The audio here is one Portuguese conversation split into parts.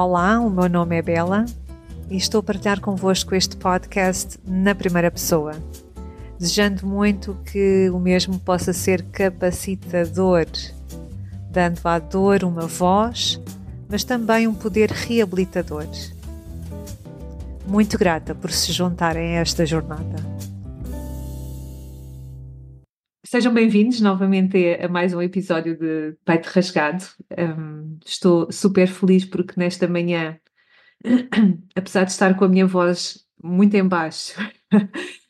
Olá, o meu nome é Bela e estou a partilhar convosco este podcast na primeira pessoa, desejando muito que o mesmo possa ser capacitador, dando à dor uma voz, mas também um poder reabilitador. Muito grata por se juntarem a esta jornada. Sejam bem-vindos novamente a mais um episódio de Peito Rasgado. Um, estou super feliz porque nesta manhã, apesar de estar com a minha voz muito em baixo,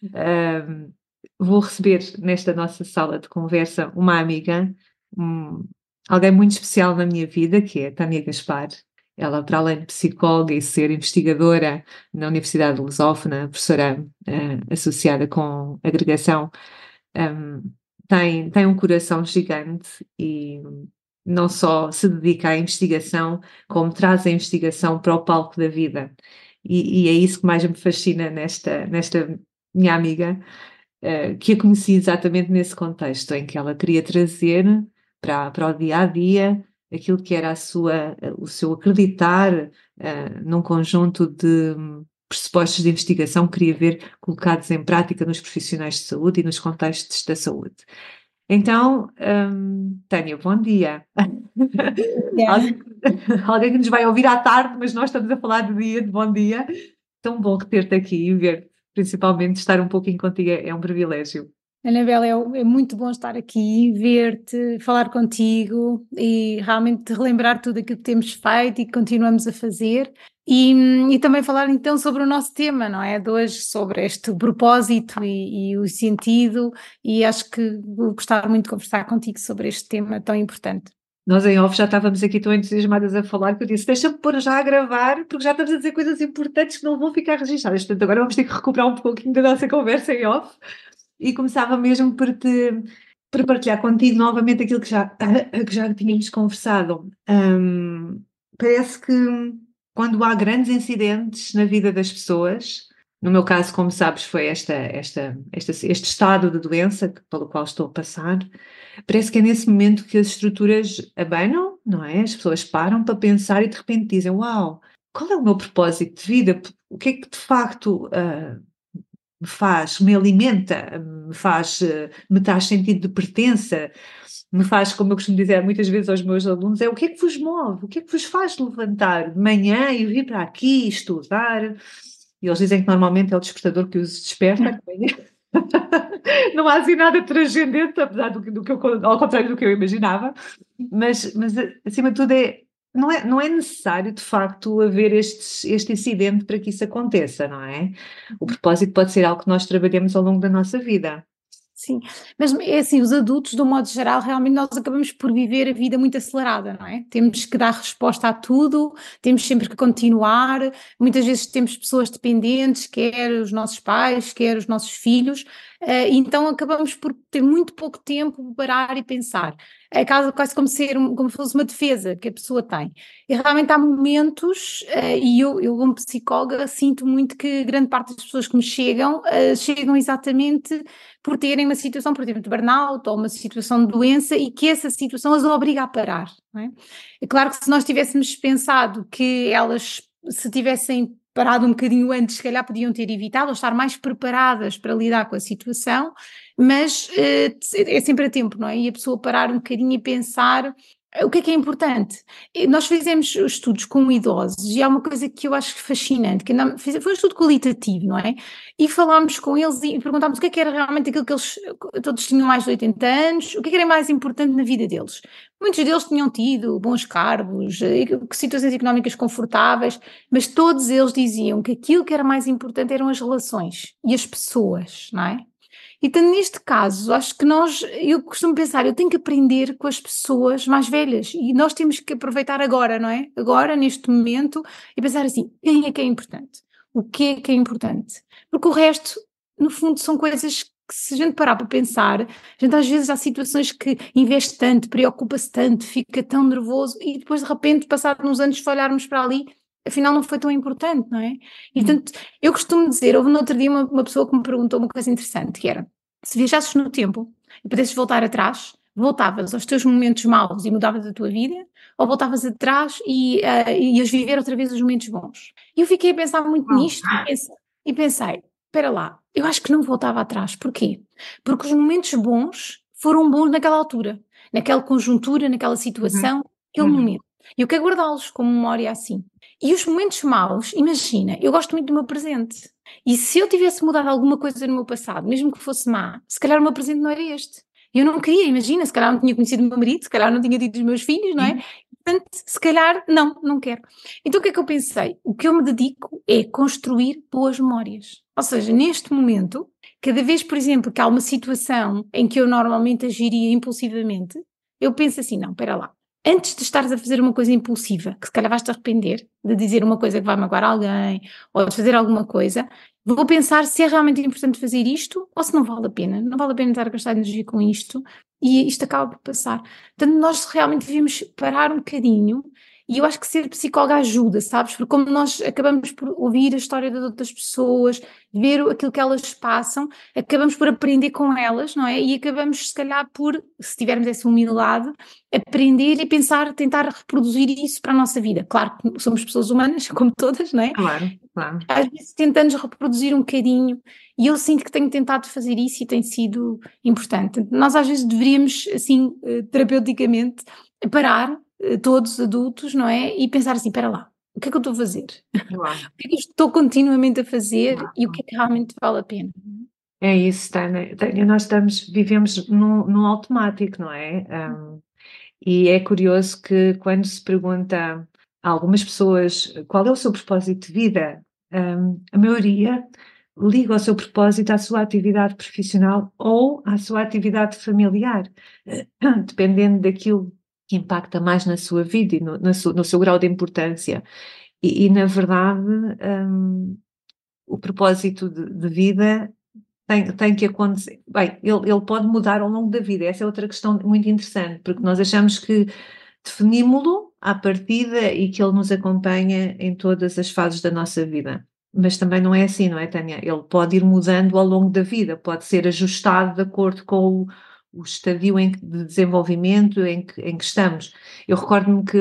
um, vou receber nesta nossa sala de conversa uma amiga, um, alguém muito especial na minha vida, que é Tânia Gaspar. Ela, para além de psicóloga e ser investigadora na Universidade Lusófona, professora uh, associada com agregação, um, tem, tem um coração gigante e não só se dedica à investigação, como traz a investigação para o palco da vida. E, e é isso que mais me fascina nesta, nesta minha amiga, uh, que a conheci exatamente nesse contexto, em que ela queria trazer para, para o dia a dia aquilo que era a sua, o seu acreditar uh, num conjunto de pressupostos de investigação queria ver colocados em prática nos profissionais de saúde e nos contextos da saúde. Então, um, Tânia, bom dia. Yeah. alguém, que nos vai ouvir à tarde, mas nós estamos a falar de dia, de bom dia. Tão bom ter-te aqui e ver, principalmente estar um pouquinho contigo é, é um privilégio. Anabela, é, é, muito bom estar aqui, ver-te, falar contigo e realmente relembrar tudo aquilo que temos feito e que continuamos a fazer. E, e, também falar então sobre o nosso tema, não é? De hoje, sobre este propósito e, e, o sentido, e acho que gostar muito de conversar contigo sobre este tema tão importante. Nós em off já estávamos aqui tão entusiasmadas a falar que eu disse: deixa-me pôr já a gravar, porque já estamos a dizer coisas importantes que não vão ficar registradas. Portanto, agora vamos ter que recuperar um pouquinho da nossa conversa em off. E começava mesmo por te por partilhar contigo novamente aquilo que já, que já tínhamos conversado. Um, parece que quando há grandes incidentes na vida das pessoas, no meu caso, como sabes, foi esta, esta, esta, este estado de doença pelo qual estou a passar, parece que é nesse momento que as estruturas abanam, não é? As pessoas param para pensar e de repente dizem: Uau, qual é o meu propósito de vida? O que é que de facto uh, me faz, me alimenta, me faz, uh, me traz sentido de pertença? Me faz, como eu costumo dizer muitas vezes aos meus alunos, é o que é que vos move, o que é que vos faz levantar de manhã e vir para aqui estudar. E eles dizem que normalmente é o despertador que os desperta. não há assim nada transcendente, apesar do, do que eu, ao contrário do que eu imaginava, mas, mas acima de tudo é não é, não é necessário, de facto, haver este, este incidente para que isso aconteça, não é? O propósito pode ser algo que nós trabalhamos ao longo da nossa vida. Sim, mas é assim, os adultos, de um modo geral, realmente nós acabamos por viver a vida muito acelerada, não é? Temos que dar resposta a tudo, temos sempre que continuar, muitas vezes temos pessoas dependentes, quer os nossos pais, quer os nossos filhos, então acabamos por ter muito pouco tempo para parar e pensar é quase, como ser como fosse uma defesa que a pessoa tem. E realmente há momentos, uh, e eu, eu como psicóloga sinto muito que grande parte das pessoas que me chegam, uh, chegam exatamente por terem uma situação, por exemplo, de burnout ou uma situação de doença e que essa situação as obriga a parar. É? é claro que se nós tivéssemos pensado que elas se tivessem parado um bocadinho antes, se calhar podiam ter evitado ou estar mais preparadas para lidar com a situação, mas uh, é sempre a tempo, não é? E a pessoa parar um bocadinho e pensar o que é que é importante? Nós fizemos estudos com idosos e há uma coisa que eu acho fascinante, que foi um estudo qualitativo, não é? E falámos com eles e perguntámos o que é que era realmente aquilo que eles, todos tinham mais de 80 anos, o que é que era mais importante na vida deles. Muitos deles tinham tido bons cargos, eh, situações económicas confortáveis, mas todos eles diziam que aquilo que era mais importante eram as relações e as pessoas, não é? Então, neste caso, acho que nós, eu costumo pensar, eu tenho que aprender com as pessoas mais velhas e nós temos que aproveitar agora, não é? Agora, neste momento, e pensar assim: quem é que é importante? O que é que é importante? Porque o resto, no fundo, são coisas que, se a gente parar para pensar, a gente às vezes há situações que investe tanto, preocupa-se tanto, fica tão nervoso e depois, de repente, passados uns anos, se olharmos para ali, afinal não foi tão importante, não é? E portanto, eu costumo dizer, houve no outro dia uma, uma pessoa que me perguntou uma coisa interessante, que era, se viajasses no tempo e pudesses voltar atrás, Voltavas aos teus momentos maus e mudavas a tua vida, ou voltavas atrás e uh, ias viver outra vez os momentos bons? E eu fiquei a pensar muito nisto e pensei, e pensei, espera lá, eu acho que não voltava atrás. Porquê? Porque os momentos bons foram bons naquela altura, naquela conjuntura, naquela situação, uhum. aquele uhum. momento. E eu quero guardá-los como memória assim. E os momentos maus, imagina, eu gosto muito do meu presente. E se eu tivesse mudado alguma coisa no meu passado, mesmo que fosse má, se calhar o meu presente não era este. Eu não queria, imagina, se calhar não tinha conhecido o meu marido, se calhar não tinha tido os meus filhos, não é? Uhum. Portanto, se calhar não, não quero. Então o que é que eu pensei? O que eu me dedico é construir boas memórias. Ou seja, neste momento, cada vez, por exemplo, que há uma situação em que eu normalmente agiria impulsivamente, eu penso assim, não, espera lá, antes de estares a fazer uma coisa impulsiva, que se calhar vais-te arrepender de dizer uma coisa que vai magoar alguém, ou de fazer alguma coisa, vou pensar se é realmente importante fazer isto ou se não vale a pena. Não vale a pena estar a gastar energia com isto e isto acaba por passar. Portanto, nós realmente devemos parar um bocadinho e eu acho que ser psicóloga ajuda, sabes? Porque como nós acabamos por ouvir a história das outras pessoas, ver aquilo que elas passam, acabamos por aprender com elas, não é? E acabamos, se calhar, por, se tivermos essa humildade, aprender e pensar, tentar reproduzir isso para a nossa vida. Claro que somos pessoas humanas, como todas, não é? Claro, claro. Às vezes tentamos reproduzir um bocadinho e eu sinto que tenho tentado fazer isso e tem sido importante. Nós às vezes deveríamos, assim, eh, terapeuticamente, parar todos adultos, não é? E pensar assim: espera lá, o que é que eu estou a fazer? Uau. o que é que eu estou continuamente a fazer Uau. e o que é que realmente vale a pena? É isso, Tânia. Tânia nós estamos, vivemos num, num automático, não é? Um, e é curioso que quando se pergunta a algumas pessoas qual é o seu propósito de vida, um, a maioria liga o seu propósito à sua atividade profissional ou à sua atividade familiar, dependendo daquilo que impacta mais na sua vida e no, no, seu, grau de importância. E, e na verdade, um, o propósito de, de, vida tem, tem que acontecer. Bem, ele, ele pode mudar ao longo da vida, essa é outra questão muito interessante, porque nós achamos que definimos-lo à partida e que ele nos acompanha em todas as fases da nossa vida. Mas também não é assim, não é, Tânia? Ele pode ir mudando ao longo da vida, pode ser ajustado de acordo com o, o estadio em, de desenvolvimento em que, em que estamos. Eu recordo-me que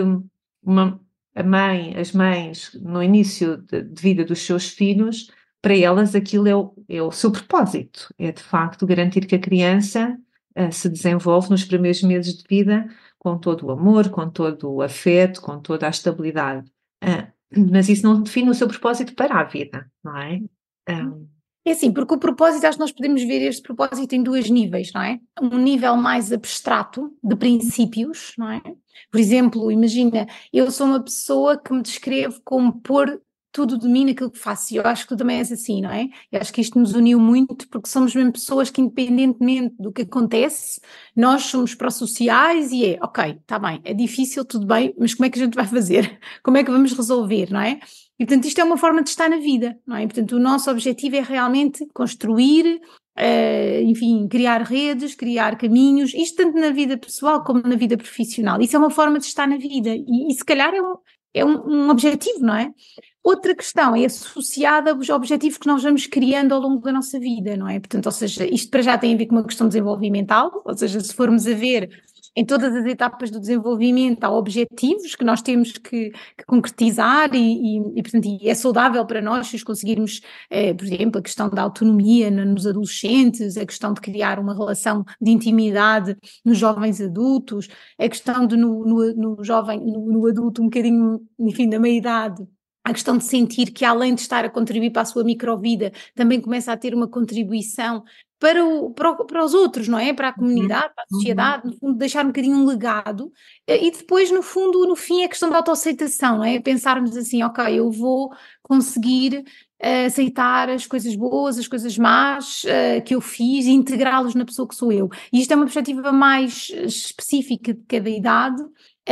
uma, a mãe, as mães, no início de, de, vida dos seus filhos, para elas aquilo é o, é o seu propósito, é de facto garantir que a criança uh, se desenvolve nos primeiros meses de vida com todo o amor, com todo o afeto, com toda a estabilidade. Uh, mas isso não define o seu propósito para a vida, não é? Um, é assim, porque o propósito, acho que nós podemos ver este propósito em dois níveis, não é? Um nível mais abstrato, de princípios, não é? Por exemplo, imagina, eu sou uma pessoa que me descrevo como pôr tudo de mim naquilo que faço. E eu acho que tu também és assim, não é? Eu acho que isto nos uniu muito porque somos mesmo pessoas que, independentemente do que acontece, nós somos pró-sociais e é, ok, está bem, é difícil, tudo bem, mas como é que a gente vai fazer? Como é que vamos resolver, não é? E portanto isto é uma forma de estar na vida, não é? E, portanto o nosso objetivo é realmente construir, uh, enfim, criar redes, criar caminhos, isto tanto na vida pessoal como na vida profissional. Isso é uma forma de estar na vida e, e se calhar é um, é um, um objetivo, não é? Outra questão é associada aos objetivos que nós vamos criando ao longo da nossa vida, não é? Portanto, ou seja, isto para já tem a ver com uma questão desenvolvimental, ou seja, se formos a ver em todas as etapas do desenvolvimento há objetivos que nós temos que, que concretizar e, e, e, portanto, e é saudável para nós se os conseguirmos, eh, por exemplo, a questão da autonomia nos adolescentes, a questão de criar uma relação de intimidade nos jovens adultos, a questão de no, no, no jovem, no, no adulto um bocadinho, enfim, da meia-idade, a questão de sentir que além de estar a contribuir para a sua microvida, também começa a ter uma contribuição para, o, para, o, para, os outros, não é? Para a uhum. comunidade, para a uhum. sociedade, no fundo, deixar um bocadinho um legado. E depois, no fundo, no fim, é a questão da autoaceitação, não é? Pensarmos assim, ok, eu vou conseguir uh, aceitar as coisas boas, as coisas más uh, que eu fiz e integrá-los na pessoa que sou eu. E isto é uma perspectiva mais específica de cada idade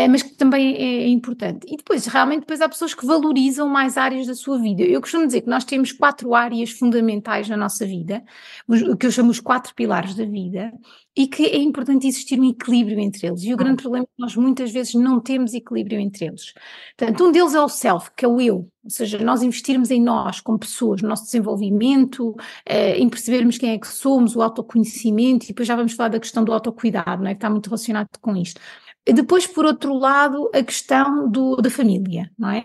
mas que também é, é importante. E depois, realmente, depois há pessoas que valorizam mais áreas da sua vida. Eu costumo dizer que nós temos quatro áreas fundamentais na nossa vida, o que eu chamo os quatro pilares da vida, e que é importante existir um equilíbrio entre eles. E o grande problema é que nós muitas vezes não temos equilíbrio entre eles. Portanto, um deles é o self, que é o eu, ou seja, nós investirmos em nós como pessoas, no nosso desenvolvimento, eh, em percebermos quem é que somos, o autoconhecimento, e depois já vamos falar da questão do autocuidado, não é? que está muito relacionado com isto. Depois, por outro lado, a questão do, da família, não é?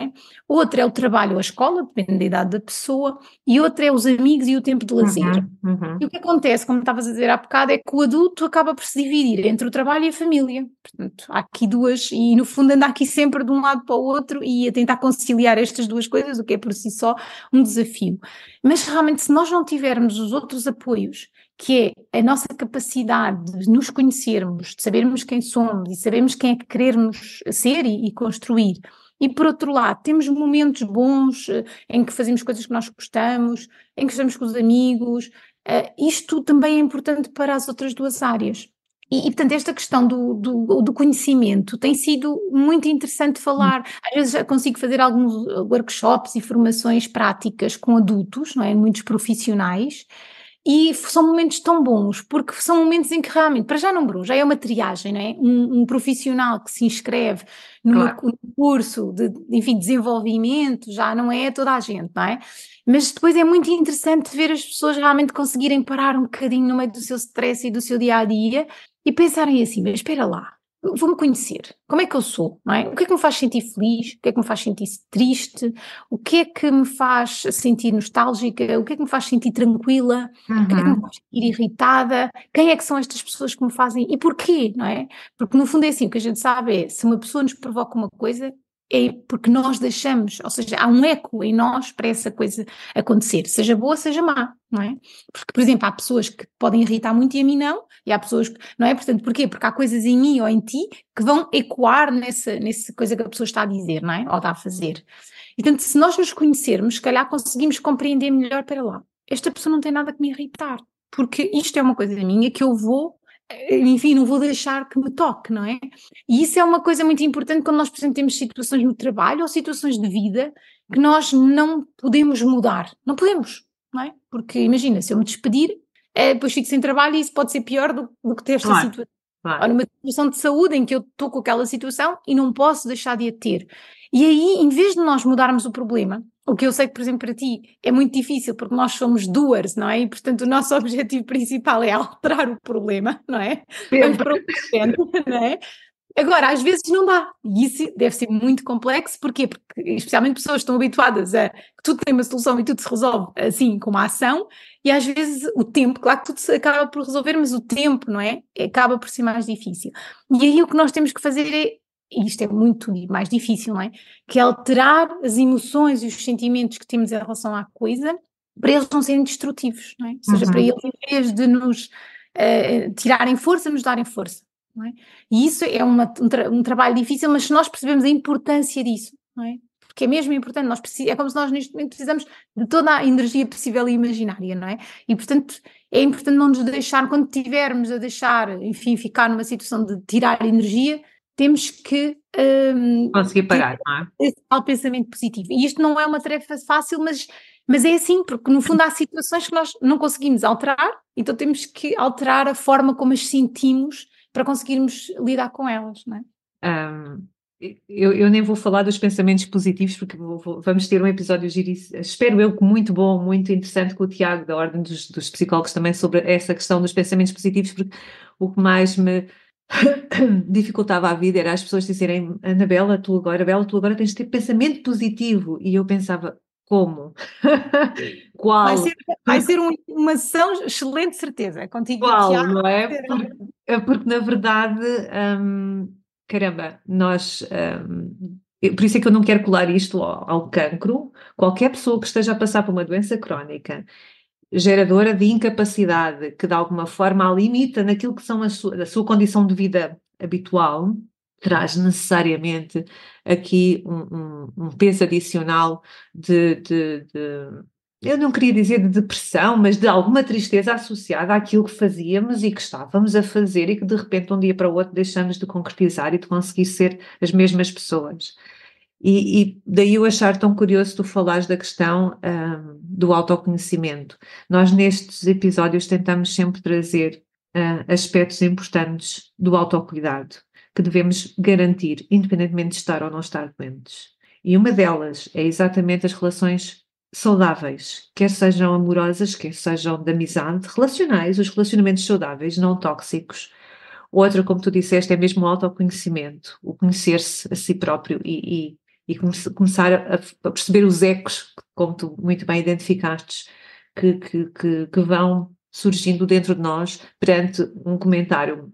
Outra é o trabalho ou a escola, depende da idade da pessoa, e outra é os amigos e o tempo de lazer. Uhum, uhum. E o que acontece, como estavas a dizer há bocado, é que o adulto acaba por se dividir entre o trabalho e a família. Portanto, há aqui duas, e no fundo anda aqui sempre de um lado para o outro e a tentar conciliar estas duas coisas, o que é por si só um desafio. Mas realmente, se nós não tivermos os outros apoios que é a nossa capacidade de nos conhecermos, de sabermos quem somos e sabermos quem é que queremos ser e, e construir. E por outro lado, temos momentos bons uh, em que fazemos coisas que nós gostamos, em que estamos com os amigos. Uh, isto também é importante para as outras duas áreas. E, e, portanto, esta questão do, do, do, conhecimento tem sido muito interessante falar. Às vezes já consigo fazer alguns workshops e formações práticas com adultos, não é? Muitos profissionais. E são momentos tão bons, porque são momentos em que realmente, para já não, já é uma triagem, não é? Um, um profissional que se inscreve no claro. curso de, enfim, desenvolvimento, já não é toda a gente, não é? Mas depois é muito interessante ver as pessoas realmente conseguirem parar um bocadinho no meio do seu stress e do seu dia a dia e pensarem assim, mas espera lá, vou-me conhecer. Como é que eu sou? Não é? O que é que me faz sentir feliz? O que é que me faz sentir triste? O que é que me faz sentir nostálgica? O que é que me faz sentir tranquila? Uhum. O que é que me uhum. faz sentir irritada? Quem é que são estas pessoas que me fazem? E porquê? Não é? Porque no fundo é assim, o que a gente sabe é, se uma pessoa nos provoca uma coisa, é porque nós deixamos, ou seja, há um eco em nós para essa coisa acontecer, seja boa, seja má, não é? Porque, por exemplo, há pessoas que podem irritar muito e a mim não, e há pessoas que, não é? Portanto, porquê? Porque há coisas em mim ou em ti que vão ecoar nessa, nessa coisa que a pessoa está a dizer, não é? Ou está a fazer. E, portanto, se nós nos conhecermos, se calhar conseguimos compreender melhor para lá. Esta pessoa não tem nada que me irritar, porque isto é uma coisa minha que eu vou enfim, não vou deixar que me toque, não é? E isso é uma coisa muito importante quando nós, por exemplo, temos situações no trabalho ou situações de vida que nós não podemos mudar. Não podemos, não é? Porque imagina, se eu me despedir, é, depois fico sem trabalho e isso pode ser pior do, do que ter esta claro, situação. Claro. Ou numa situação de saúde em que eu estou com aquela situação e não posso deixar de a ter. E aí, em vez de nós mudarmos o problema, o que eu sei que, por exemplo, para ti é muito difícil, porque nós somos doers, não é? E, portanto, o nosso objetivo principal é alterar o problema, não é? Vamos para o presente, não é? Agora, às vezes não dá, e isso deve ser muito complexo, porquê? Porque especialmente pessoas estão habituadas a que tudo tem uma solução e tudo se resolve assim, com uma ação, e às vezes o tempo, claro que tudo se acaba por resolver, mas o tempo, não é? Acaba por ser mais difícil. E aí o que nós temos que fazer é e isto é muito mais difícil, não é? Que é alterar as emoções e os sentimentos que temos em relação à coisa para eles não serem destrutivos, não é? Ou seja, uhum. para eles, em vez de nos uh, tirarem força, nos darem força, não é? E isso é uma, um, tra um, trabalho difícil, mas se nós percebemos a importância disso, não é? Porque é mesmo importante, nós é como se nós neste momento precisamos de toda a energia possível e imaginária, não é? E portanto é importante não nos deixar, quando tivermos a deixar, enfim, ficar numa situação de tirar energia, temos que um, conseguir parar, não é? Esse pensamento positivo. E isto não é uma tarefa fácil, mas, mas é assim, porque no fundo há situações que nós não conseguimos alterar, então temos que alterar a forma como as sentimos para conseguirmos lidar com elas, não é? Um, eu, eu, nem vou falar dos pensamentos positivos, porque vou, vou, vamos ter um episódio, espero eu, muito bom, muito interessante com o Tiago, da Ordem dos, dos Psicólogos, também sobre essa questão dos pensamentos positivos, porque o que mais me dificultava a vida era as pessoas dizerem Anabela, tu agora, Bela, tu agora tens de ter pensamento positivo. E eu pensava, como? Qual? Vai ser, vai ser um, uma sessão excelente certeza, contigo. Qual, não é? Porque, é porque na verdade, hum, caramba, nós. Hum, por isso é que eu não quero colar isto ao, ao cancro. Qualquer pessoa que esteja a passar por uma doença crónica geradora de incapacidade, que de alguma forma a limita naquilo que são a sua, a sua condição de vida habitual, traz necessariamente aqui um, um, um peso adicional de, de, de, eu não queria dizer de depressão, mas de alguma tristeza associada àquilo que fazíamos e que estávamos a fazer e que de repente de um dia para o outro deixamos de concretizar e de conseguir ser as mesmas pessoas. E, e, daí eu achar tão curioso tu falares da questão um, do autoconhecimento. Nós nestes episódios tentamos sempre trazer uh, aspectos importantes do autocuidado que devemos garantir, independentemente de estar ou não estar doentes. E uma delas é exatamente as relações saudáveis, quer sejam amorosas, quer sejam de amizade, relacionais, os relacionamentos saudáveis, não tóxicos. Outra, como tu disseste, é mesmo o autoconhecimento, o conhecer-se a si próprio e, e, e começar a, a, perceber os ecos, como tu muito bem identificaste, que, que, que, que vão surgindo dentro de nós perante um comentário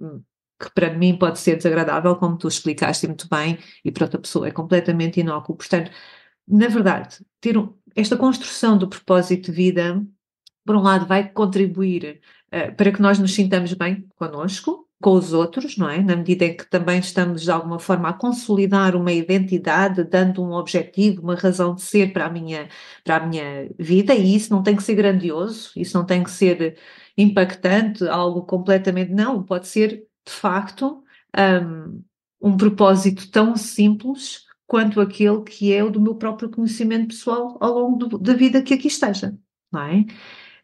que para mim pode ser desagradável, como tu explicaste muito bem, e para outra pessoa é completamente inócuo. Portanto, na verdade, ter um, esta construção do propósito de vida, por um lado, vai contribuir uh, para que nós nos sintamos bem connosco, com os outros, não é? Na medida em que também estamos, de alguma forma, a consolidar uma identidade, dando um objetivo, uma razão de ser para a minha, para a minha vida, e isso não tem que ser grandioso, isso não tem que ser impactante, algo completamente. Não, pode ser de facto, um, um propósito tão simples quanto aquele que é o do meu próprio conhecimento pessoal ao longo do, da vida que aqui esteja, não é?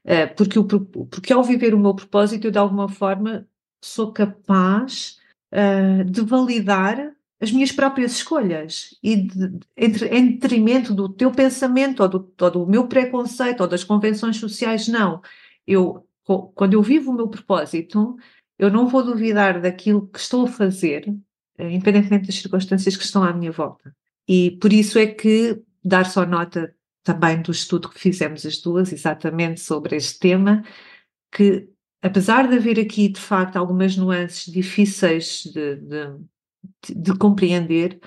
Uh, porque, o, porque ao viver o meu propósito, eu de alguma forma sou capaz uh, de validar as minhas próprias escolhas e de, entre, em detrimento do teu pensamento ou do, ou do meu preconceito ou das convenções sociais, não. Eu, quando eu vivo o meu propósito, eu não vou duvidar daquilo que estou a fazer, eh, independentemente das circunstâncias que estão à minha volta. E por isso é que dar só nota também do estudo que fizemos as duas, exatamente sobre este tema, que apesar de haver aqui de facto algumas nuances difíceis de, de, de compreender,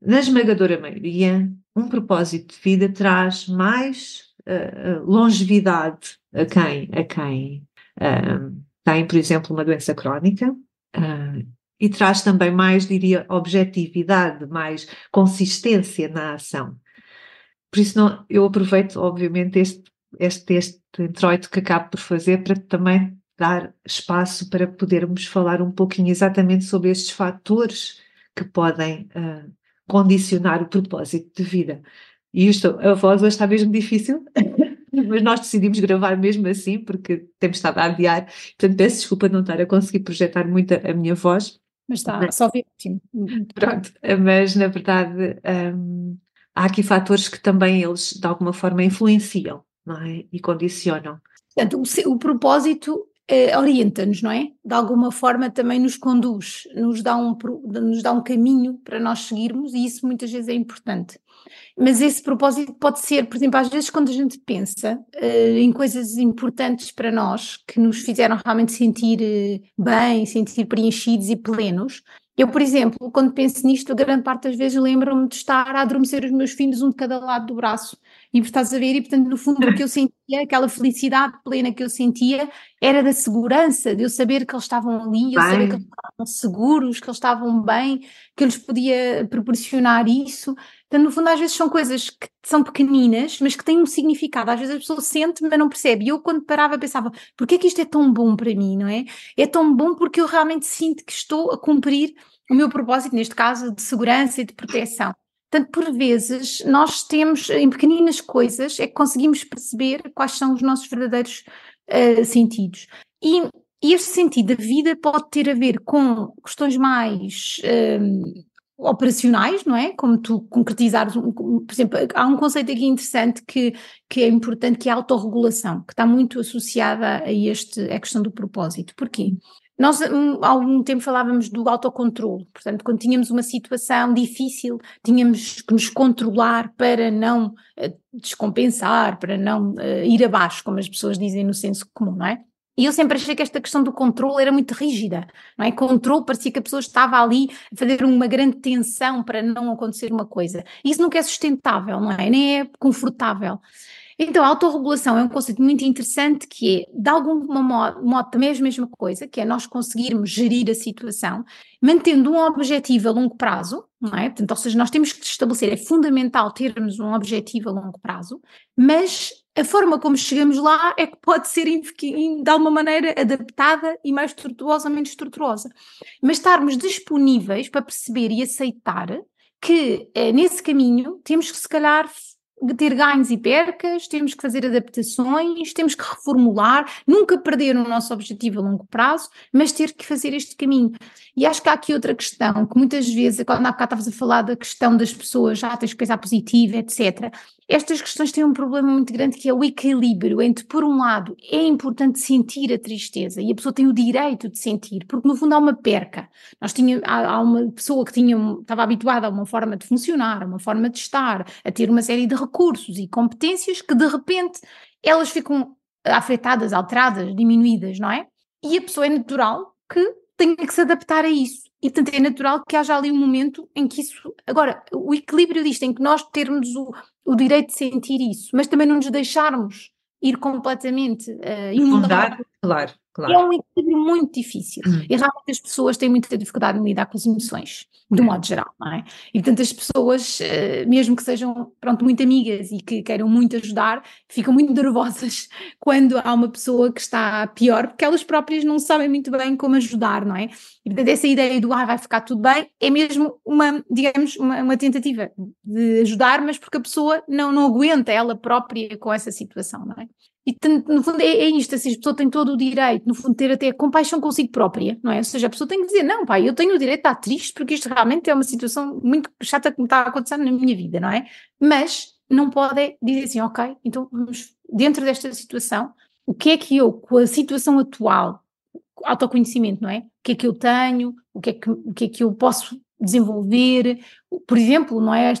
na esmagadora maioria, um propósito de vida traz mais uh, longevidade a quem, a quem uh, tem, por exemplo, uma doença crónica uh, e traz também mais, diria, objetividade, mais consistência na ação. Por isso, não, eu aproveito, obviamente, este, este, este introito que acabo por fazer para também dar espaço para podermos falar um pouquinho exatamente sobre estes fatores que podem uh, condicionar o propósito de vida. E isto, a voz hoje está mesmo difícil, mas nós decidimos gravar mesmo assim, porque temos estado a adiar, portanto peço desculpa de não estar a conseguir projetar muito a, a minha voz. Mas está, mas, só ótimo. Pronto, mas na verdade um, há aqui fatores que também eles de alguma forma influenciam, é? E condicionam. Portanto, o, o propósito eh, orienta-nos, não é? De alguma forma também nos conduz, nos dá, um, nos dá um caminho para nós seguirmos e isso muitas vezes é importante. Mas esse propósito pode ser, por exemplo, às vezes quando a gente pensa uh, em coisas importantes para nós, que nos fizeram realmente sentir uh, bem, sentir preenchidos e plenos. Eu, por exemplo, quando penso nisto, a grande parte das vezes lembro-me de estar a adormecer os meus filhos um de cada lado do braço e estás a ver, e portanto, no fundo, o que eu sentia, aquela felicidade plena que eu sentia, era da segurança, de eu saber que eles estavam ali, eu saber que eles estavam seguros, que eles estavam bem, que eu lhes podia proporcionar isso. Então, no fundo, às vezes são coisas que são pequeninas, mas que têm um significado. Às vezes a pessoa sente, mas não percebe. E eu, quando parava, pensava: porquê é que isto é tão bom para mim, não é? É tão bom porque eu realmente sinto que estou a cumprir o meu propósito, neste caso, de segurança e de proteção. Portanto, por vezes, nós temos, em pequeninas coisas, é que conseguimos perceber quais são os nossos verdadeiros uh, sentidos. E, este sentido da vida pode ter a ver com questões mais uh, operacionais, não é? Como tu concretizares, um, por exemplo, há um conceito aqui interessante que, que é importante, que é a autorregulação, que está muito associada a este, a questão do propósito. Porquê? Nós hum, há algum tempo falávamos do autocontrole, portanto, quando tínhamos uma situação difícil, tínhamos que nos controlar para não uh, descompensar, para não uh, ir abaixo, como as pessoas dizem no senso comum, não é? E eu sempre achei que esta questão do controle era muito rígida, não é? Controle parecia que a pessoa estava ali a fazer uma grande tensão para não acontecer uma coisa. Isso nunca é sustentável, não é? Nem é confortável. Então, a autorregulação é um conceito muito interessante que é, de algum modo, também é a mesma coisa, que é nós conseguirmos gerir a situação, mantendo um objetivo a longo prazo, não é? Portanto, ou seja, nós temos que estabelecer, é fundamental termos um objetivo a longo prazo, mas a forma como chegamos lá é que pode ser de alguma maneira adaptada e mais estruturosa, menos estruturosa. Mas estarmos disponíveis para perceber e aceitar que é, nesse caminho temos que se calhar ter ganhos e percas, temos que fazer adaptações, temos que reformular, nunca perder o nosso objetivo a longo prazo, mas ter que fazer este caminho. E acho que há aqui outra questão, que muitas vezes, quando há bocado estavas a falar da questão das pessoas, já ah, tens que pensar positivo, etc. Estas questões têm um problema muito grande que é o equilíbrio entre, por um lado, é importante sentir a tristeza e a pessoa tem o direito de sentir, porque no fundo há uma perca. Nós tinha, há, há uma pessoa que tinha, estava habituada a uma forma de funcionar, a uma forma de estar, a ter uma série de recursos e competências que de repente elas ficam afetadas, alteradas, diminuídas, não é? E a pessoa é natural que tenha que se adaptar a isso. E portanto é natural que haja ali um momento em que isso. Agora, o equilíbrio disto, em que nós termos o, o direito de sentir isso, mas também não nos deixarmos ir completamente uh, inundar. Claro, claro. É um equilíbrio muito difícil. Hum. E realmente as pessoas têm muita dificuldade em lidar com as emoções, de um modo geral, não é? E portanto as pessoas, uh, mesmo que sejam, pronto, muito amigas e que queiram muito ajudar, ficam muito nervosas quando há uma pessoa que está pior, porque elas próprias não sabem muito bem como ajudar, não é? E portanto essa ideia do, ah, vai ficar tudo bem, é mesmo uma, digamos, uma, uma tentativa de ajudar, mas porque a pessoa não, não aguenta ela própria com essa situação, não é? E no fundo é, é isto, assim, a pessoa tem todo o direito, no fundo, ter até compaixão consigo própria, não é? Ou seja, a pessoa tem que dizer, não, pai, eu tenho o direito de estar triste porque isto realmente é uma situação muito chata que me está a acontecer na minha vida, não é? Mas não pode dizer assim, ok, então vamos, dentro desta situação, o que é que eu, com a situação atual, autoconhecimento, não é? O que é que eu tenho, o que é que, o que, é que eu posso desenvolver, por exemplo, não é?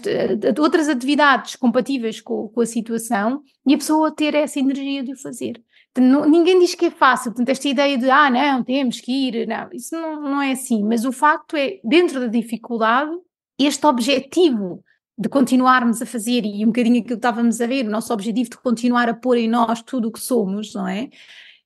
outras atividades compatíveis com, com, a situação e a pessoa ter essa energia de o fazer. Não, ninguém diz que é fácil, portanto, esta ideia de ah, não, temos que ir, não, isso não, não é assim, mas o facto é, dentro da dificuldade, este objetivo de continuarmos a fazer, e um bocadinho aquilo que estávamos a ver, o nosso objetivo de continuar a pôr em nós tudo o que somos, não é?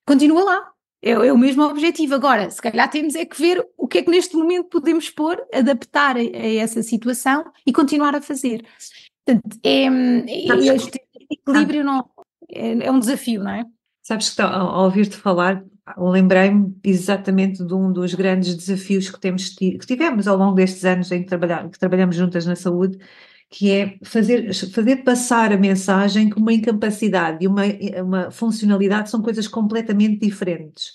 Continua lá, é, é, o mesmo objetivo. Agora, se calhar temos é que ver o que é que neste momento podemos pôr, adaptar a, a essa situação e continuar a fazer. Portanto, é, é este equilíbrio não, é, é, um desafio, não é? Sabes que ao ouvir-te falar, lembrei-me exatamente de um dos grandes desafios que, temos, que tivemos ao longo destes anos em que, trabalhar, que trabalhamos juntas na saúde, que é fazer, fazer passar a mensagem que uma incapacidade e uma, uma funcionalidade são coisas completamente diferentes.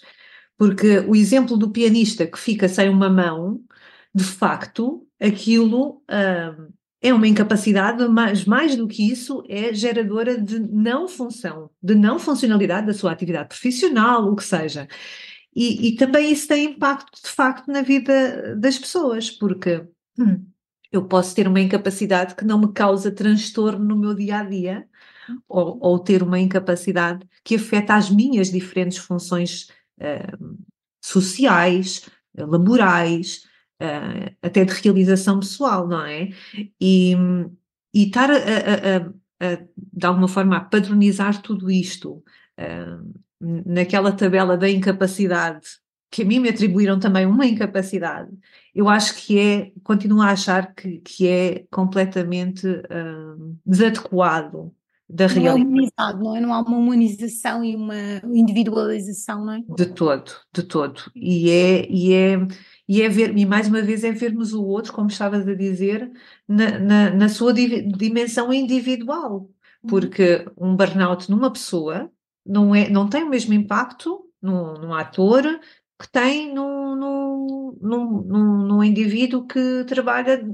Porque o exemplo do pianista que fica sem uma mão, de facto, aquilo hum, é uma incapacidade, mas mais do que isso, é geradora de não função, de não funcionalidade da sua atividade profissional, o que seja. E, e também isso tem impacto, de facto, na vida das pessoas, porque. Hum, eu posso ter uma incapacidade que não me causa transtorno no meu dia a dia, ou, ou ter uma incapacidade que afeta as minhas diferentes funções uh, sociais, laborais, uh, até de realização pessoal, não é? E, e estar a, a, a, de alguma forma a padronizar tudo isto uh, naquela tabela da incapacidade que a mim me atribuíram também uma incapacidade, eu acho que é, continuo a achar que, que é completamente uh, desadequado da não realidade. Não é humanizado, não é? Não há uma humanização e uma individualização, não é? De todo, de todo. E é, e é, e é ver, e mais uma vez é vermos o outro, como estavas a dizer, na, na, na sua dimensão individual. Uhum. Porque um burnout numa pessoa não, é, não tem o mesmo impacto num, num ator, que tem no, no, no, no indivíduo que trabalha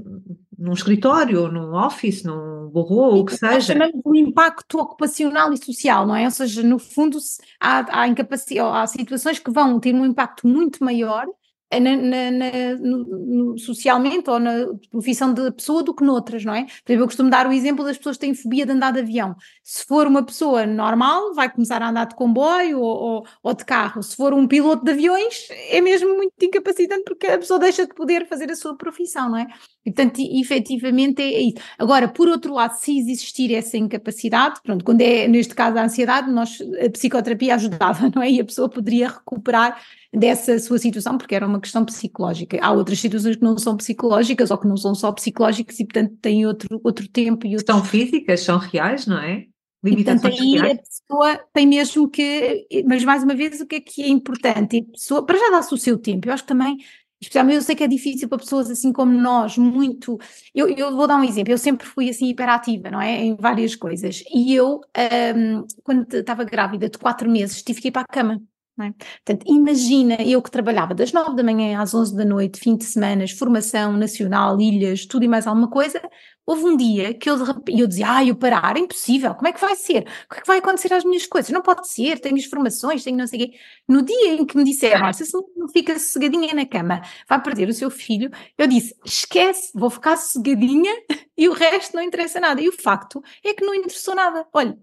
num escritório, num office, num burro, o que seja. Chamamos o impacto ocupacional e social, não é? Ou seja, no fundo há, há, há situações que vão ter um impacto muito maior na, na, na, no, socialmente ou na profissão da pessoa do que noutras, não é? Por exemplo, eu costumo dar o exemplo das pessoas que têm fobia de andar de avião. Se for uma pessoa normal, vai começar a andar de comboio ou, ou, ou de carro. Se for um piloto de aviões, é mesmo muito incapacitante porque a pessoa deixa de poder fazer a sua profissão, não é? E, portanto, efetivamente é isso. Agora, por outro lado, se existir essa incapacidade, pronto, quando é neste caso a ansiedade, nós, a psicoterapia ajudava, não é? E a pessoa poderia recuperar dessa sua situação, porque era uma questão psicológica. Há outras situações que não são psicológicas ou que não são só psicológicas e, portanto, têm outro, outro tempo e outros... São físicas, são reais, não é? Limitações e, portanto, aí a pessoa tem mesmo que, mas mais uma vez, o que é que é importante? A pessoa, para já dar-se o seu tempo, eu acho que também Especialmente eu sei que é difícil para pessoas assim como nós, muito. Eu, eu vou dar um exemplo, eu sempre fui assim hiperativa, não é? Em várias coisas. E eu, um, quando estava grávida de quatro meses, tive que ir para a cama. É? Portanto, imagina eu que trabalhava das nove da manhã às onze da noite, fim de semana, formação nacional, ilhas, tudo e mais alguma coisa. Houve um dia que eu, eu dizia, ah, eu parar, é impossível, como é que vai ser? O que é que vai acontecer às minhas coisas? Não pode ser, tenho as formações, tenho não sei o quê. No dia em que me disseram, se não fica sossegadinha na cama, vai perder o seu filho, eu disse, esquece, vou ficar sossegadinha e o resto não interessa nada. E o facto é que não interessou nada. Olha,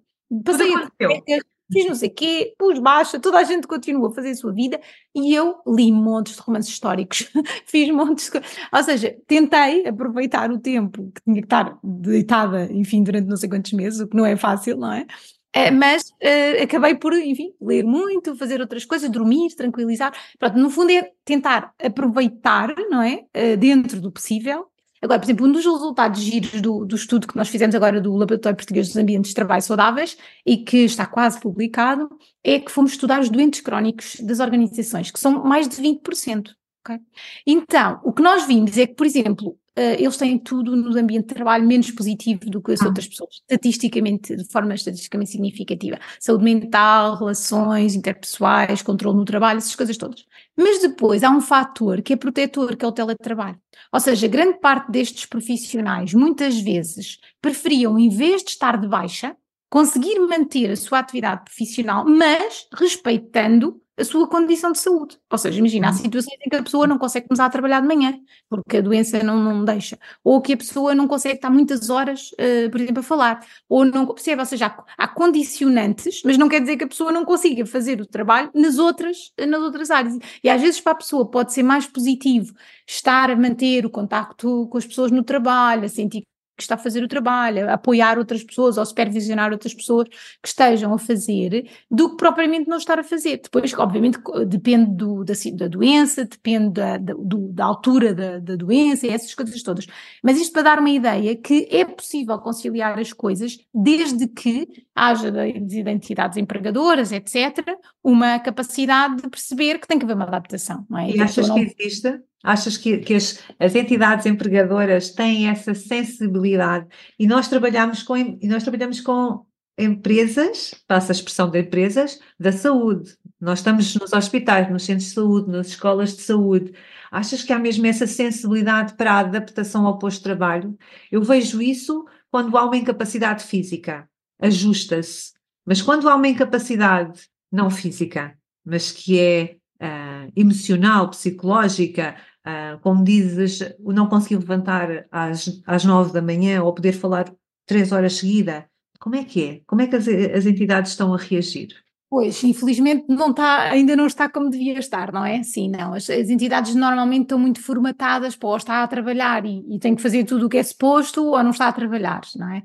passei a fiz não sei o quê, pus baixa, toda a gente continua a fazer a sua vida e eu li montes de romances históricos, fiz montes de Ou seja, tentei aproveitar o tempo que tinha que estar deitada, enfim, durante não sei quantos meses, o que não é fácil, não é? Uh, mas uh, acabei por, enfim, ler muito, fazer outras coisas, dormir, tranquilizar. Pronto, no fundo é tentar aproveitar, não é? Uh, dentro do possível, Agora, por exemplo, um dos resultados giros do, do estudo que nós fizemos agora do Laboratório Português dos Ambientes de Trabalho Saudáveis e que está quase publicado, é que fomos estudar os doentes crónicos das organizações, que são mais de 20%. Okay? Então, o que nós vimos é que, por exemplo, uh, eles têm tudo no ambiente de trabalho menos positivo do que as ah. outras pessoas, estatisticamente, de forma estatisticamente significativa. Saúde mental, relações interpessoais, controle no trabalho, essas coisas todas. Mas depois há um fator que é protetor, que é o teletrabalho. Ou seja, grande parte destes profissionais, muitas vezes, preferiam, em vez de estar de baixa, conseguir manter a sua atividade profissional, mas respeitando a sua condição de saúde. Ou seja, imagina, há uhum. situações em que a pessoa não consegue começar a trabalhar de manhã, porque a doença não, não deixa, ou que a pessoa não consegue estar muitas horas, uh, por exemplo, a falar, ou não percebe, ou seja, há, há, condicionantes, mas não quer dizer que a pessoa não consiga fazer o trabalho nas outras, nas outras áreas. E às vezes para a pessoa pode ser mais positivo estar a manter o contacto com as pessoas no trabalho, a sentir que está a fazer o trabalho, a apoiar outras pessoas ou supervisionar outras pessoas que estejam a fazer, do que propriamente não estar a fazer. Depois, obviamente, depende do, da, da, doença, depende da, da, do, da altura da, da, doença e essas coisas todas. Mas isto para dar uma ideia que é possível conciliar as coisas desde que haja identidades empregadoras, etc., uma capacidade de perceber que tem que haver uma adaptação. Não é? E achas não... que existe? Achas que, que as, as, entidades empregadoras têm essa sensibilidade? E nós trabalhamos com, e nós trabalhamos com empresas, passa a expressão de empresas, da saúde. Nós estamos nos hospitais, nos centros de saúde, nas escolas de saúde. Achas que há mesmo essa sensibilidade para a adaptação ao posto de trabalho? Eu vejo isso quando há uma incapacidade física, ajusta-se. Mas quando há uma incapacidade não física, mas que é uh, emocional, psicológica, Uh, como dizes, não conseguir levantar às, às nove da manhã ou poder falar três horas seguida, como é que é? Como é que as, as entidades estão a reagir? Pois, infelizmente não está, ainda não está como devia estar, não é? Sim, não. As, as entidades normalmente estão muito formatadas para ou estar a trabalhar e, e tem que fazer tudo o que é suposto ou não está a trabalhar, não é?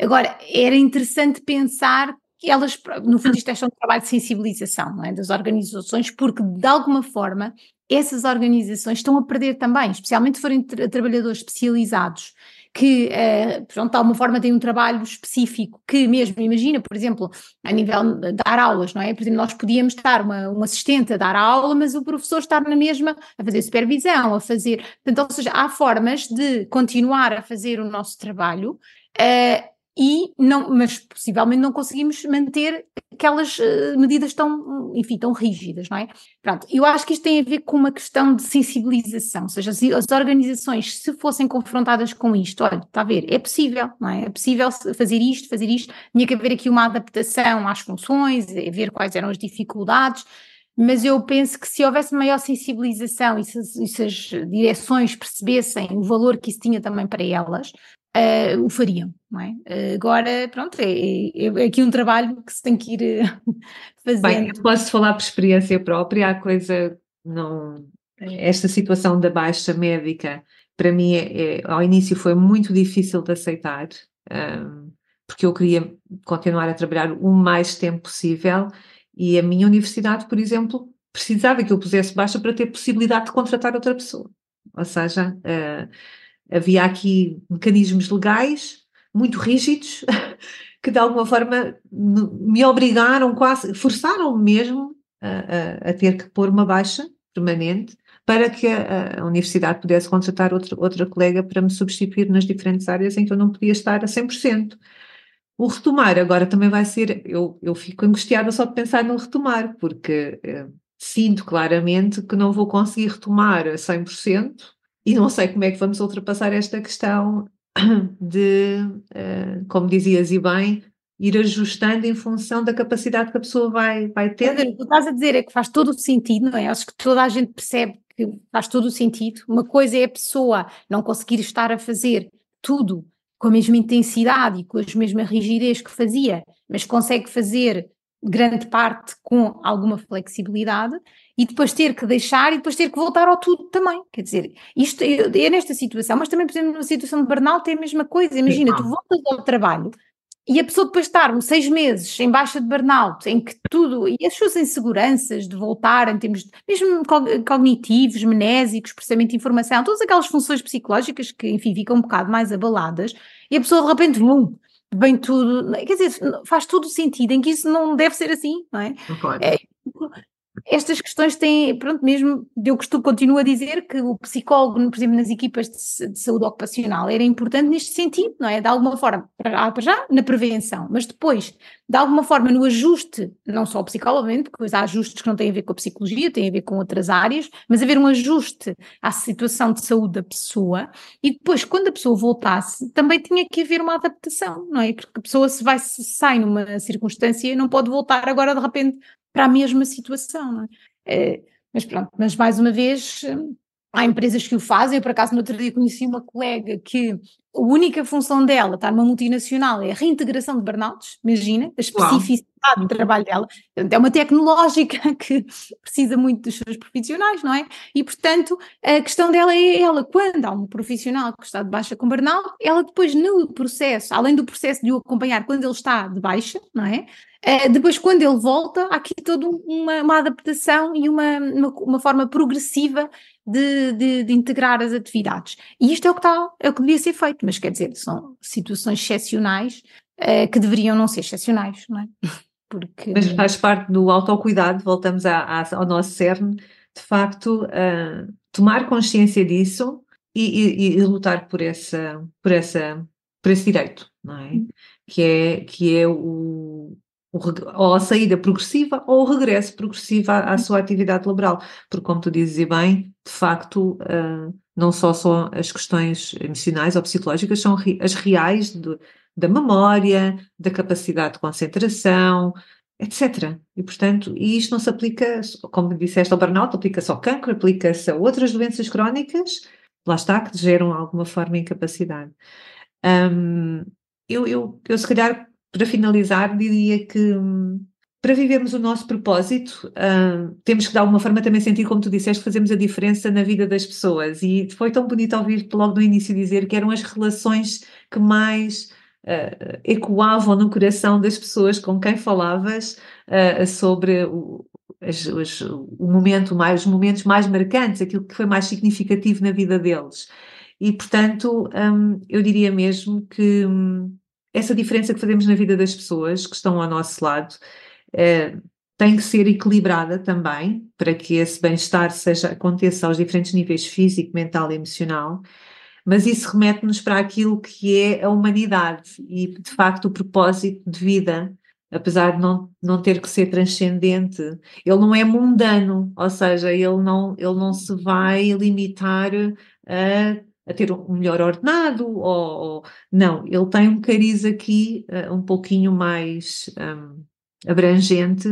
Agora, era interessante pensar que elas, no fundo, isto é um trabalho de sensibilização não é? das organizações, porque de alguma forma essas organizações estão a perder também, especialmente se forem tra trabalhadores especializados que, uh, pronto, de alguma forma têm um trabalho específico, que mesmo, imagina, por exemplo, a nível de dar aulas, não é? Por exemplo, nós podíamos estar uma, um assistente a dar aula, mas o professor estar na mesma a fazer supervisão, a fazer, portanto, ou seja, há formas de continuar a fazer o nosso trabalho, uh, e não, mas possivelmente não conseguimos manter aquelas uh, medidas tão, enfim, tão rígidas, não é? Pronto, eu acho que isto tem a ver com uma questão de sensibilização, ou seja, as, as organizações se fossem confrontadas com isto, olha, está a ver, é possível, não é? É possível fazer isto, fazer isto, tinha que haver aqui uma adaptação às funções, ver quais eram as dificuldades, mas eu penso que se houvesse maior sensibilização e se, se as direções percebessem o valor que isso tinha também para elas, uh, o fariam, não é? Uh, agora, pronto, é, é, é, aqui um trabalho que se tem que ir eh, fazendo. Bem, eu posso falar por experiência própria, a coisa não... Esta situação da baixa médica, para mim, é, é, ao início foi muito difícil de aceitar, um, porque eu queria continuar a trabalhar o mais tempo possível e a minha universidade, por exemplo, precisava que eu pusesse baixa para ter possibilidade de contratar outra pessoa. Ou seja, uh, havia aqui mecanismos legais muito rígidos que de alguma forma me obrigaram quase, forçaram-me mesmo a, a, a, ter que pôr uma baixa permanente para que a, a, universidade pudesse contratar outra, outra colega para me substituir nas diferentes áreas em que eu não podia estar a 100%. O retomar agora também vai ser, eu, eu fico angustiada só de pensar no retomar, porque eh, sinto claramente que não vou conseguir retomar a 100% e não sei como é que vamos ultrapassar esta questão de, uh, como dizias e bem, ir ajustando em função da capacidade que a pessoa vai, vai ter. O que estás a dizer é que faz todo o sentido, não é? Acho que toda a gente percebe que faz todo o sentido. Uma coisa é a pessoa não conseguir estar a fazer tudo com a mesma intensidade e com a mesma rigidez que fazia, mas consegue fazer grande parte com alguma flexibilidade e depois ter que deixar e depois ter que voltar ao tudo também. Quer dizer, isto é, é nesta situação, mas também, por exemplo, numa situação de burnout é a mesma coisa. Imagina, tu voltas ao trabalho e a pessoa depois estar seis meses em baixa de burnout, em que tudo, e as suas inseguranças de voltar em termos de, mesmo cognitivos, menésicos, processamento de informação, todas aquelas funções psicológicas que, enfim, ficam um bocado mais abaladas, e a pessoa de repente, bum, vem tudo, quer dizer, faz todo o sentido em que isso não deve ser assim, não é? é estas questões têm, pronto, mesmo, eu costumo, continuo a dizer que o psicólogo, por exemplo, nas equipas de, de, saúde ocupacional era importante neste sentido, não é? De alguma forma, para, para já, na prevenção, mas depois, de alguma forma, no ajuste, não só psicologicamente, porque há ajustes que não têm a ver com a psicologia, têm a ver com outras áreas, mas haver um ajuste à situação de saúde da pessoa e depois, quando a pessoa voltasse, também tinha que haver uma adaptação, não é? Porque a pessoa se vai, se sai numa circunstância, não pode voltar agora de repente para a mesma situação. Não é? é? mas pronto, mas mais uma vez há empresas que o fazem. Eu, por acaso, no outro dia conheci uma colega que a única função dela, está numa multinacional, é a reintegração de burnouts, imagina, a especificidade Uau. do trabalho dela. É uma tecnológica que precisa muito dos seus profissionais, não é? E, portanto, a questão dela é ela, quando há um profissional que está de baixa com burnout, ela depois no processo, além do processo de o acompanhar quando ele está de baixa, não é? Uh, depois, quando ele volta, há aqui toda uma, uma adaptação e uma, uma, uma forma progressiva de, de, de, integrar as atividades. E isto é o que está, é o que devia ser feito, mas quer dizer, são situações excepcionais uh, que deveriam não ser excepcionais, não é? Porque... Mas faz parte do autocuidado, voltamos a, a, ao nosso cerne, de facto, uh, tomar consciência disso e, e, e, lutar por, essa, por, essa, por esse direito, não é? Que é, que é o, ou a saída progressiva ou o regresso progressivo à, à, uhum. sua atividade laboral, porque como tu dizes bem, de facto, uh, não só são as questões emocionais ou psicológicas, são as reais de, da memória, da capacidade de concentração, etc. E, portanto, e isto não se aplica, como disseste ao burnout, aplica-se ao cancro, aplica-se a outras doenças crónicas, lá está, que geram alguma forma incapacidade. Um, eu, eu, eu, se calhar, para finalizar, diria que para vivermos o nosso propósito, uh, temos que de alguma forma também sentir, como tu disseste, fazemos a diferença na vida das pessoas. E foi tão bonito ouvir-te logo no início dizer que eram as relações que mais uh, ecoavam no coração das pessoas com quem falavas uh, sobre o, as, as, o momento mais, os momentos mais marcantes, aquilo que foi mais significativo na vida deles. E, portanto, um, eu diria mesmo que. Um, essa diferença que fazemos na vida das pessoas que estão ao nosso lado eh, tem que ser equilibrada também para que esse bem-estar seja aconteça aos diferentes níveis físico, mental e emocional. Mas isso remete-nos para aquilo que é a humanidade e, de facto, o propósito de vida, apesar de não, não ter que ser transcendente, ele não é mundano, ou seja, ele não, ele não se vai limitar a a ter um melhor ordenado, ou, ou, não, ele tem um cariz aqui uh, um pouquinho mais um, abrangente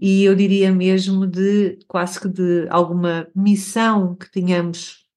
e eu diria mesmo de quase que de alguma missão que tenhamos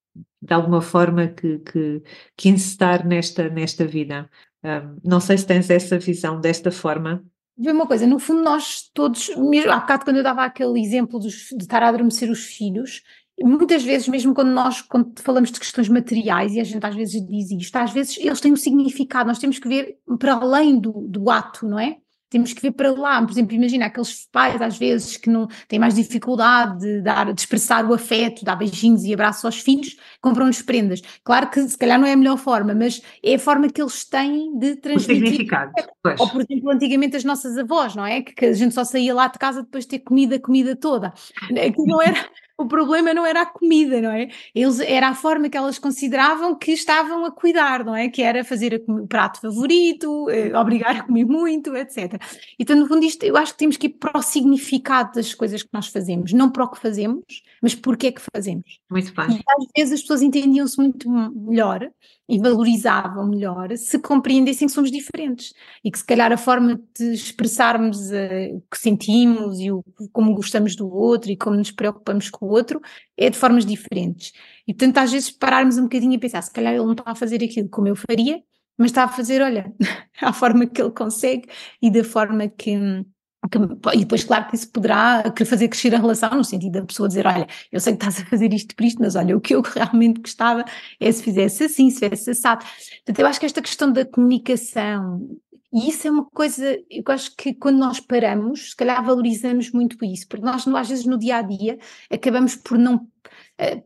de alguma forma que, que, que encetar nesta, nesta vida. Um, não sei se tens essa visão desta forma. Vê uma coisa, no fundo nós todos, mesmo há bocado quando eu dava aquele exemplo dos, de estar a adormecer os filhos, muitas vezes, mesmo quando nós quando falamos de questões materiais, e a gente às vezes diz isto, às vezes eles têm um significado, nós temos que ver para além do, do ato, não é? Temos que ver para lá, por exemplo, imagina aqueles pais às vezes que não têm mais dificuldade de, dar, de expressar o afeto, dar beijinhos e abraços aos filhos, compram-lhes prendas. Claro que se calhar não é a melhor forma, mas é a forma que eles têm de transmitir. O significado. Ou, por exemplo, antigamente as nossas avós, não é? Que, a gente só saía lá de casa depois de ter comida a comida toda. Que não era, o problema não era a comida, não é? Eles, era a forma que elas consideravam que estavam a cuidar, não é? Que era fazer o prato favorito, eh, obrigar a comer muito, etc. Então, no fundo, isto, eu acho que temos que ir para o significado das coisas que nós fazemos, não para o que fazemos, mas porque é que fazemos. Muito bem. E às vezes as pessoas entendiam-se muito melhor e valorizavam melhor se compreendessem que somos diferentes e que se calhar a forma de expressarmos uh, o que sentimos e o, como gostamos do outro e como nos preocupamos com o outro é de formas diferentes. E portanto às vezes pararmos um bocadinho e pensar, se calhar ele não está a fazer aquilo como eu faria, mas está a fazer, olha, a forma que ele consegue e da forma que que, e depois, claro que isso poderá fazer crescer a relação, no sentido da pessoa dizer: Olha, eu sei que estás a fazer isto por isto, mas olha, o que eu realmente gostava é se fizesse assim, se fizesse assado. Portanto, eu acho que esta questão da comunicação, e isso é uma coisa, eu acho que quando nós paramos, se calhar valorizamos muito isso, porque nós, às vezes, no dia a dia, acabamos por não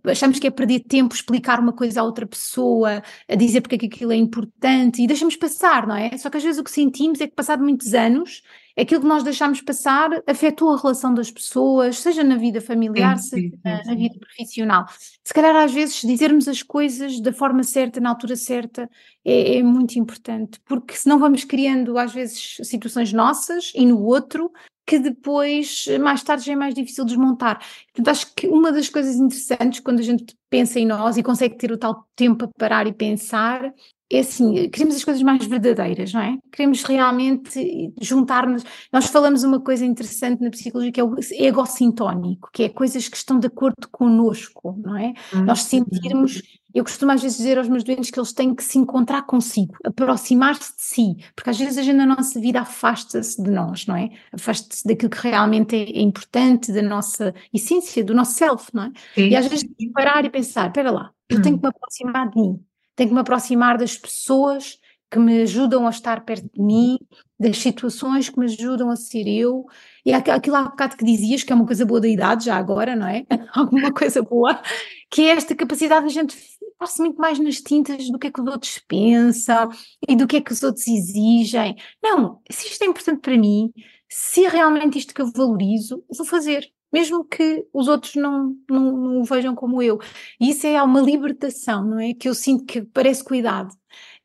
achamos que é perder tempo explicar uma coisa a outra pessoa, a dizer porque é que aquilo é importante e deixamos passar, não é? Só que às vezes o que sentimos é que passado muitos anos aquilo que nós deixamos passar afetou a relação das pessoas, seja na vida familiar, sim, seja sim, na, sim. na, vida profissional. Se calhar, às vezes, dizermos as coisas da forma certa, na altura certa, é, é muito importante, porque senão vamos criando, às vezes, situações nossas e no outro que depois, mais tarde, já é mais difícil desmontar. Portanto, acho que uma das coisas interessantes quando a gente pensa em nós e consegue ter o tal tempo a parar e pensar é assim, queremos as coisas mais verdadeiras, não é? Queremos realmente juntar-nos. Nós falamos uma coisa interessante na psicologia que é o egocintónico, que é coisas que estão de acordo connosco, não é? Uhum. Nós sentirmos, eu costumo às vezes dizer aos meus doentes que eles têm que se encontrar consigo, aproximar-se de si, porque às vezes a gente na nossa vida afasta-se de nós, não é? Afasta-se daquilo que realmente é, é, importante, da nossa essência, do nosso self, não é? Sim. E às vezes parar e pensar, espera lá, eu tenho uhum. que me aproximar de mim tenho que me aproximar das pessoas que me ajudam a estar perto de mim, das situações que me ajudam a ser eu. E aquilo há bocado que dizias, que é uma coisa boa da idade, já agora, não é? Alguma coisa boa, que é esta capacidade de a gente ficar-se muito mais nas tintas do que é que os outros pensam e do que é que os outros exigem. Não, se isto é importante para mim, se realmente isto que eu valorizo, vou fazer mesmo que os outros não, não, não, o vejam como eu. E isso é uma libertação, não é? Que eu sinto que parece cuidado,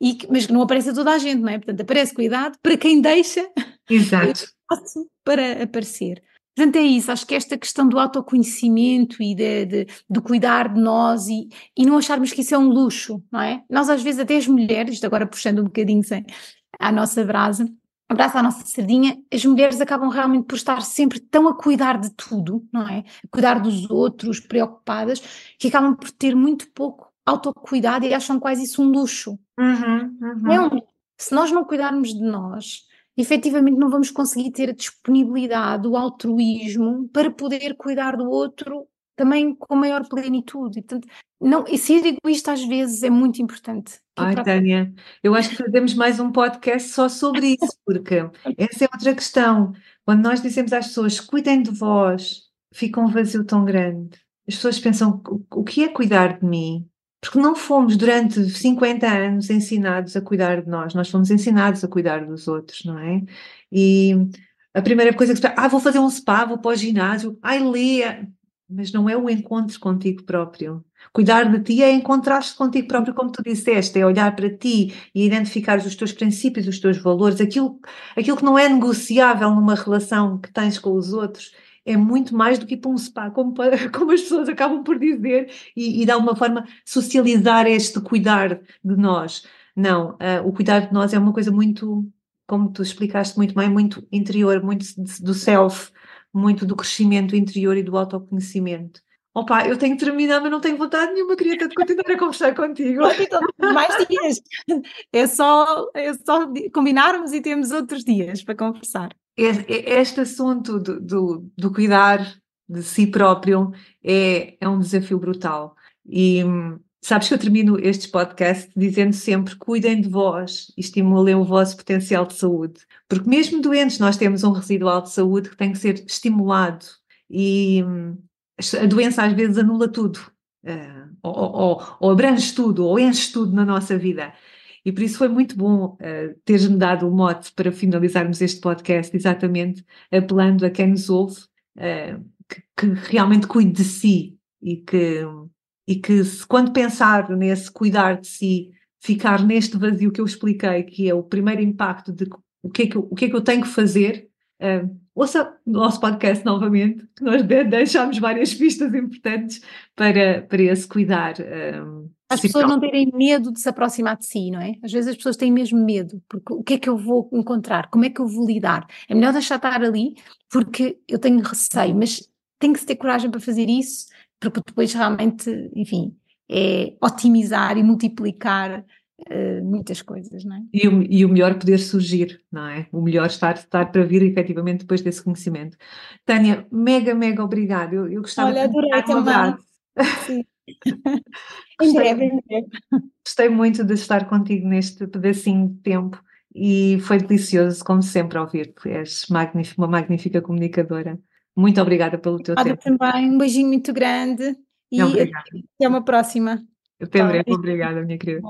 e que, mas que não aparece a toda a gente, não é? Portanto, aparece cuidado para quem deixa Exato. para aparecer. Portanto, é isso, acho que esta questão do autoconhecimento e de, de, de cuidar de nós e, e não acharmos que isso é um luxo, não é? Nós às vezes, até as mulheres, isto agora puxando um bocadinho sem, à nossa brasa, abraça a nossa sardinha, as mulheres acabam realmente por estar sempre tão a cuidar de tudo, não é? A cuidar dos outros, preocupadas, que acabam por ter muito pouco autocuidado e acham quase isso um luxo. Uhum, uhum. É um, se nós não cuidarmos de nós, efetivamente não vamos conseguir ter a disponibilidade, o altruísmo para poder cuidar do outro também com maior plenitude. E, portanto, não, e ser egoísta às vezes é muito importante. Ai, própria... Tânia, eu acho que fazemos mais um podcast só sobre isso, porque essa é outra questão. Quando nós dizemos às pessoas cuidem de vós, fica um vazio tão grande. As pessoas pensam o que é cuidar de mim? Porque não fomos durante 50 anos ensinados a cuidar de nós, nós fomos ensinados a cuidar dos outros, não é? E a primeira coisa que se ah, vou fazer um spa, vou para o ginásio, ai, Lia, mas não é o encontro contigo próprio. Cuidar de ti é encontrar-te contigo próprio, como tu disseste, é olhar para ti e identificar os teus princípios, os teus valores, aquilo, aquilo que não é negociável numa relação que tens com os outros. É muito mais do que ir para um spa, como, como as pessoas acabam por dizer, e, e uma forma socializar este cuidar de nós. Não, uh, o cuidar de nós é uma coisa muito, como tu explicaste muito bem, muito interior, muito do self, muito do crescimento interior e do autoconhecimento. Opa, eu tenho que terminar, mas não tenho vontade nenhuma, queria tanto continuar a conversar contigo. Então, mais dias. É só, é só combinarmos e temos outros dias para conversar. Este assunto do, do, do cuidar de si próprio é, é um desafio brutal. E sabes que eu termino estes podcasts dizendo sempre: cuidem de vós e estimulem o vosso potencial de saúde. Porque, mesmo doentes, nós temos um residual de saúde que tem que ser estimulado. E a doença às vezes anula tudo, uh, ou, ou, ou, abrange tudo, ou enche tudo na nossa vida. E por isso foi muito bom uh, teres-me dado o mote para finalizarmos este podcast, exatamente apelando a quem nos ouve uh, que, que, realmente cuide de si, e que, e que se, quando pensar nesse cuidar de si, ficar neste vazio que eu expliquei, que é o primeiro impacto de o que é que eu, o que é que eu tenho que fazer, uh, ouça o nosso podcast novamente, que nós deixámos várias pistas importantes para, para esse cuidar. Um, as pessoas não terem medo de se aproximar de si, não é? Às vezes as pessoas têm mesmo medo, porque o que é que eu vou encontrar? Como é que eu vou lidar? É melhor deixar estar ali, porque eu tenho receio, mas tem que se ter coragem para fazer isso, porque depois realmente, enfim, é otimizar e multiplicar uh, muitas coisas, não é? E o, e o melhor poder surgir, não é? O melhor estar, estar para vir efetivamente depois desse conhecimento. Tânia, mega, mega obrigada. Eu, eu gostava Olha, adorei de também. Sim. em breve, em breve. Gostei muito de estar contigo neste pedacinho de tempo e foi delicioso, como sempre, ouvir-te. És magnífica, uma magnífica comunicadora. Muito obrigada pelo teu Obrigada tempo. também, um beijinho muito grande e até uma próxima. Até breve, obrigada, minha querida.